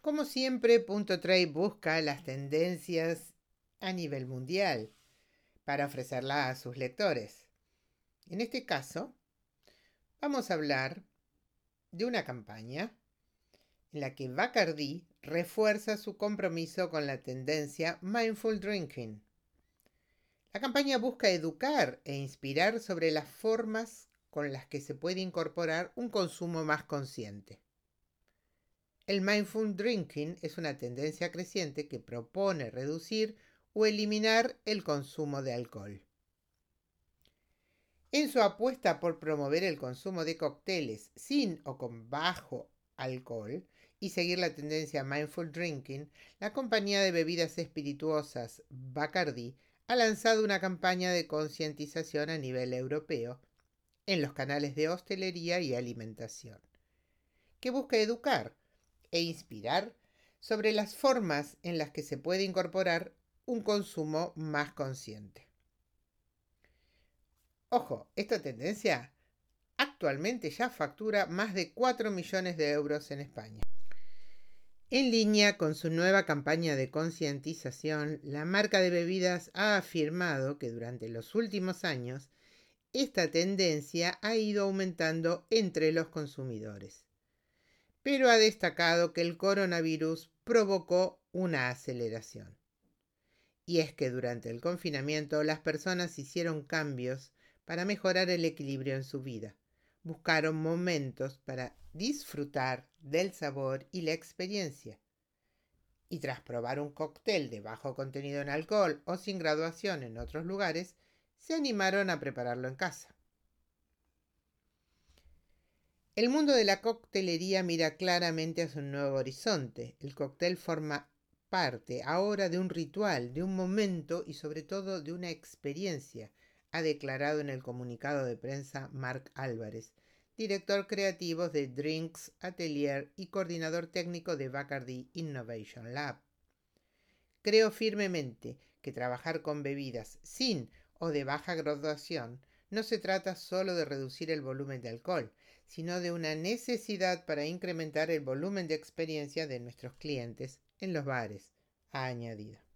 Como siempre, Punto Trade busca las tendencias a nivel mundial para ofrecerla a sus lectores. En este caso, vamos a hablar de una campaña en la que Bacardi refuerza su compromiso con la tendencia Mindful Drinking. La campaña busca educar e inspirar sobre las formas con las que se puede incorporar un consumo más consciente. El mindful drinking es una tendencia creciente que propone reducir o eliminar el consumo de alcohol. En su apuesta por promover el consumo de cócteles sin o con bajo alcohol y seguir la tendencia mindful drinking, la compañía de bebidas espirituosas Bacardi ha lanzado una campaña de concientización a nivel europeo en los canales de hostelería y alimentación, que busca educar e inspirar sobre las formas en las que se puede incorporar un consumo más consciente. Ojo, esta tendencia actualmente ya factura más de 4 millones de euros en España. En línea con su nueva campaña de concientización, la marca de bebidas ha afirmado que durante los últimos años esta tendencia ha ido aumentando entre los consumidores. Pero ha destacado que el coronavirus provocó una aceleración. Y es que durante el confinamiento las personas hicieron cambios para mejorar el equilibrio en su vida. Buscaron momentos para disfrutar del sabor y la experiencia. Y tras probar un cóctel de bajo contenido en alcohol o sin graduación en otros lugares, se animaron a prepararlo en casa. El mundo de la coctelería mira claramente hacia un nuevo horizonte. El cóctel forma parte ahora de un ritual, de un momento y sobre todo de una experiencia ha declarado en el comunicado de prensa Mark Álvarez, director creativo de Drinks Atelier y coordinador técnico de Bacardi Innovation Lab. Creo firmemente que trabajar con bebidas sin o de baja graduación no se trata solo de reducir el volumen de alcohol, sino de una necesidad para incrementar el volumen de experiencia de nuestros clientes en los bares, ha añadido.